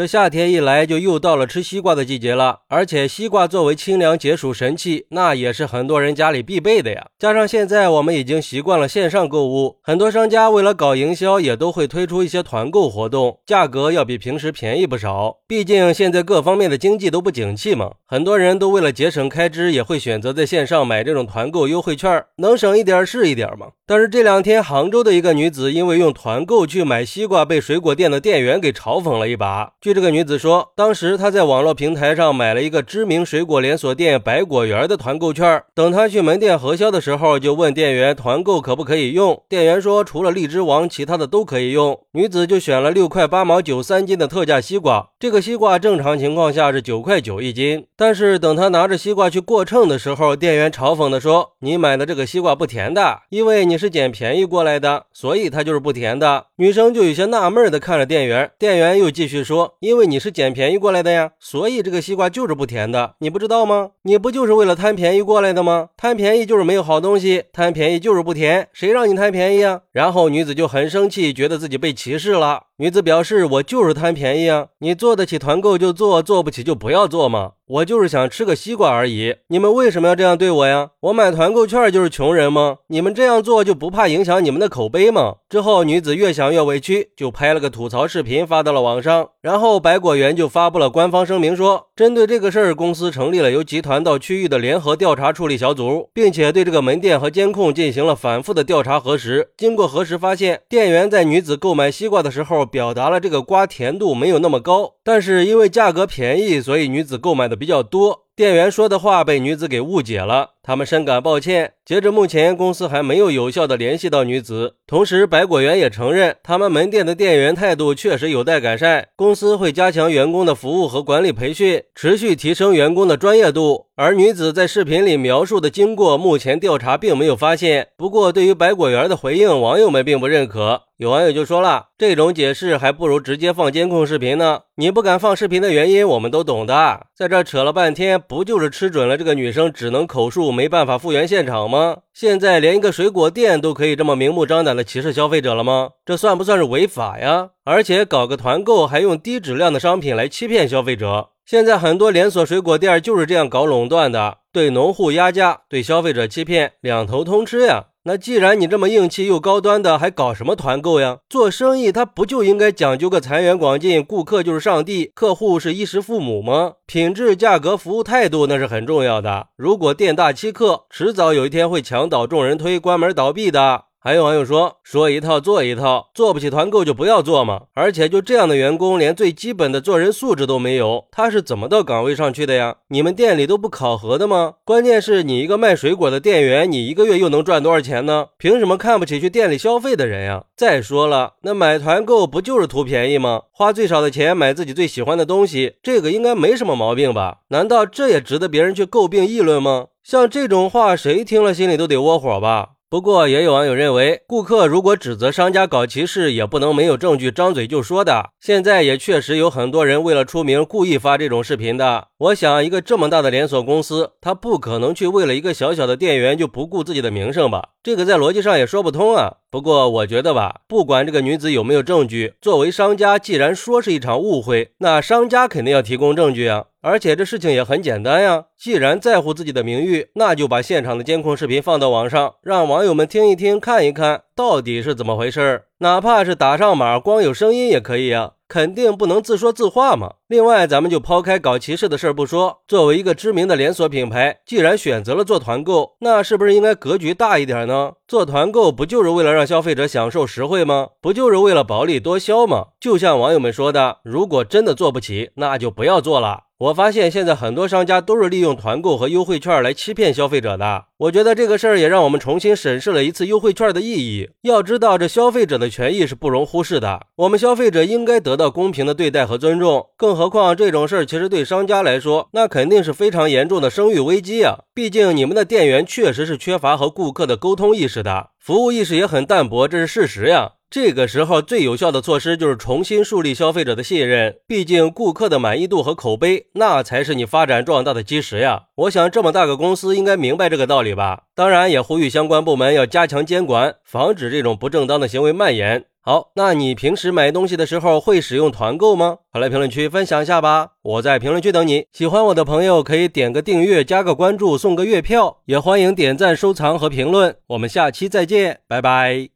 这夏天一来，就又到了吃西瓜的季节了。而且西瓜作为清凉解暑神器，那也是很多人家里必备的呀。加上现在我们已经习惯了线上购物，很多商家为了搞营销，也都会推出一些团购活动，价格要比平时便宜不少。毕竟现在各方面的经济都不景气嘛，很多人都为了节省开支，也会选择在线上买这种团购优惠券，能省一点是一点嘛。但是这两天，杭州的一个女子因为用团购去买西瓜，被水果店的店员给嘲讽了一把。这个女子说，当时她在网络平台上买了一个知名水果连锁店百果园的团购券，等她去门店核销的时候，就问店员团购可不可以用。店员说除了荔枝王，其他的都可以用。女子就选了六块八毛九三斤的特价西瓜，这个西瓜正常情况下是九块九一斤，但是等她拿着西瓜去过秤的时候，店员嘲讽的说：“你买的这个西瓜不甜的，因为你。”是捡便宜过来的，所以它就是不甜的。女生就有些纳闷的看着店员，店员又继续说：“因为你是捡便宜过来的呀，所以这个西瓜就是不甜的，你不知道吗？你不就是为了贪便宜过来的吗？贪便宜就是没有好东西，贪便宜就是不甜，谁让你贪便宜啊？”然后女子就很生气，觉得自己被歧视了。女子表示：“我就是贪便宜啊，你做得起团购就做，做不起就不要做嘛。我就是想吃个西瓜而已，你们为什么要这样对我呀？我买团购券就是穷人吗？你们这样做就不怕影响你们的口碑吗？”之后，女子越想越委屈，就拍了个吐槽视频发到了网上。然后，百果园就发布了官方声明，说针对这个事儿，公司成立了由集团到区域的联合调查处理小组，并且对这个门店和监控进行了反复的调查核实。经过核实发现，店员在女子购买西瓜的时候。表达了这个瓜甜度没有那么高，但是因为价格便宜，所以女子购买的比较多。店员说的话被女子给误解了，他们深感抱歉。截至目前，公司还没有有效的联系到女子。同时，百果园也承认，他们门店的店员态度确实有待改善。公司会加强员工的服务和管理培训，持续提升员工的专业度。而女子在视频里描述的经过，目前调查并没有发现。不过，对于百果园的回应，网友们并不认可。有网友就说了，这种解释还不如直接放监控视频呢。你不敢放视频的原因，我们都懂的。在这扯了半天，不就是吃准了这个女生只能口述，没办法复原现场吗？现在连一个水果店都可以这么明目张胆的歧视消费者了吗？这算不算是违法呀？而且搞个团购，还用低质量的商品来欺骗消费者。现在很多连锁水果店就是这样搞垄断的，对农户压价，对消费者欺骗，两头通吃呀。那既然你这么硬气又高端的，还搞什么团购呀？做生意他不就应该讲究个财源广进，顾客就是上帝，客户是衣食父母吗？品质、价格、服务态度那是很重要的。如果店大欺客，迟早有一天会墙倒众人推，关门倒闭的。还有网友说，说一套做一套，做不起团购就不要做嘛。而且就这样的员工，连最基本的做人素质都没有，他是怎么到岗位上去的呀？你们店里都不考核的吗？关键是你一个卖水果的店员，你一个月又能赚多少钱呢？凭什么看不起去店里消费的人呀？再说了，那买团购不就是图便宜吗？花最少的钱买自己最喜欢的东西，这个应该没什么毛病吧？难道这也值得别人去诟病议论吗？像这种话，谁听了心里都得窝火吧？不过，也有网友认为，顾客如果指责商家搞歧视，也不能没有证据张嘴就说的。现在也确实有很多人为了出名，故意发这种视频的。我想，一个这么大的连锁公司，他不可能去为了一个小小的店员就不顾自己的名声吧？这个在逻辑上也说不通啊。不过，我觉得吧，不管这个女子有没有证据，作为商家，既然说是一场误会，那商家肯定要提供证据啊。而且这事情也很简单呀，既然在乎自己的名誉，那就把现场的监控视频放到网上，让网友们听一听、看一看到底是怎么回事儿。哪怕是打上码，光有声音也可以啊，肯定不能自说自话嘛。另外，咱们就抛开搞歧视的事儿不说，作为一个知名的连锁品牌，既然选择了做团购，那是不是应该格局大一点呢？做团购不就是为了让消费者享受实惠吗？不就是为了薄利多销吗？就像网友们说的，如果真的做不起，那就不要做了。我发现现在很多商家都是利用团购和优惠券来欺骗消费者的。我觉得这个事儿也让我们重新审视了一次优惠券的意义。要知道，这消费者的权益是不容忽视的。我们消费者应该得到公平的对待和尊重。更何况这种事儿其实对商家来说，那肯定是非常严重的声誉危机啊！毕竟你们的店员确实是缺乏和顾客的沟通意识的，服务意识也很淡薄，这是事实呀。这个时候最有效的措施就是重新树立消费者的信任，毕竟顾客的满意度和口碑，那才是你发展壮大的基石呀。我想这么大个公司应该明白这个道理吧？当然也呼吁相关部门要加强监管，防止这种不正当的行为蔓延。好，那你平时买东西的时候会使用团购吗？快来评论区分享一下吧！我在评论区等你。喜欢我的朋友可以点个订阅、加个关注、送个月票，也欢迎点赞、收藏和评论。我们下期再见，拜拜。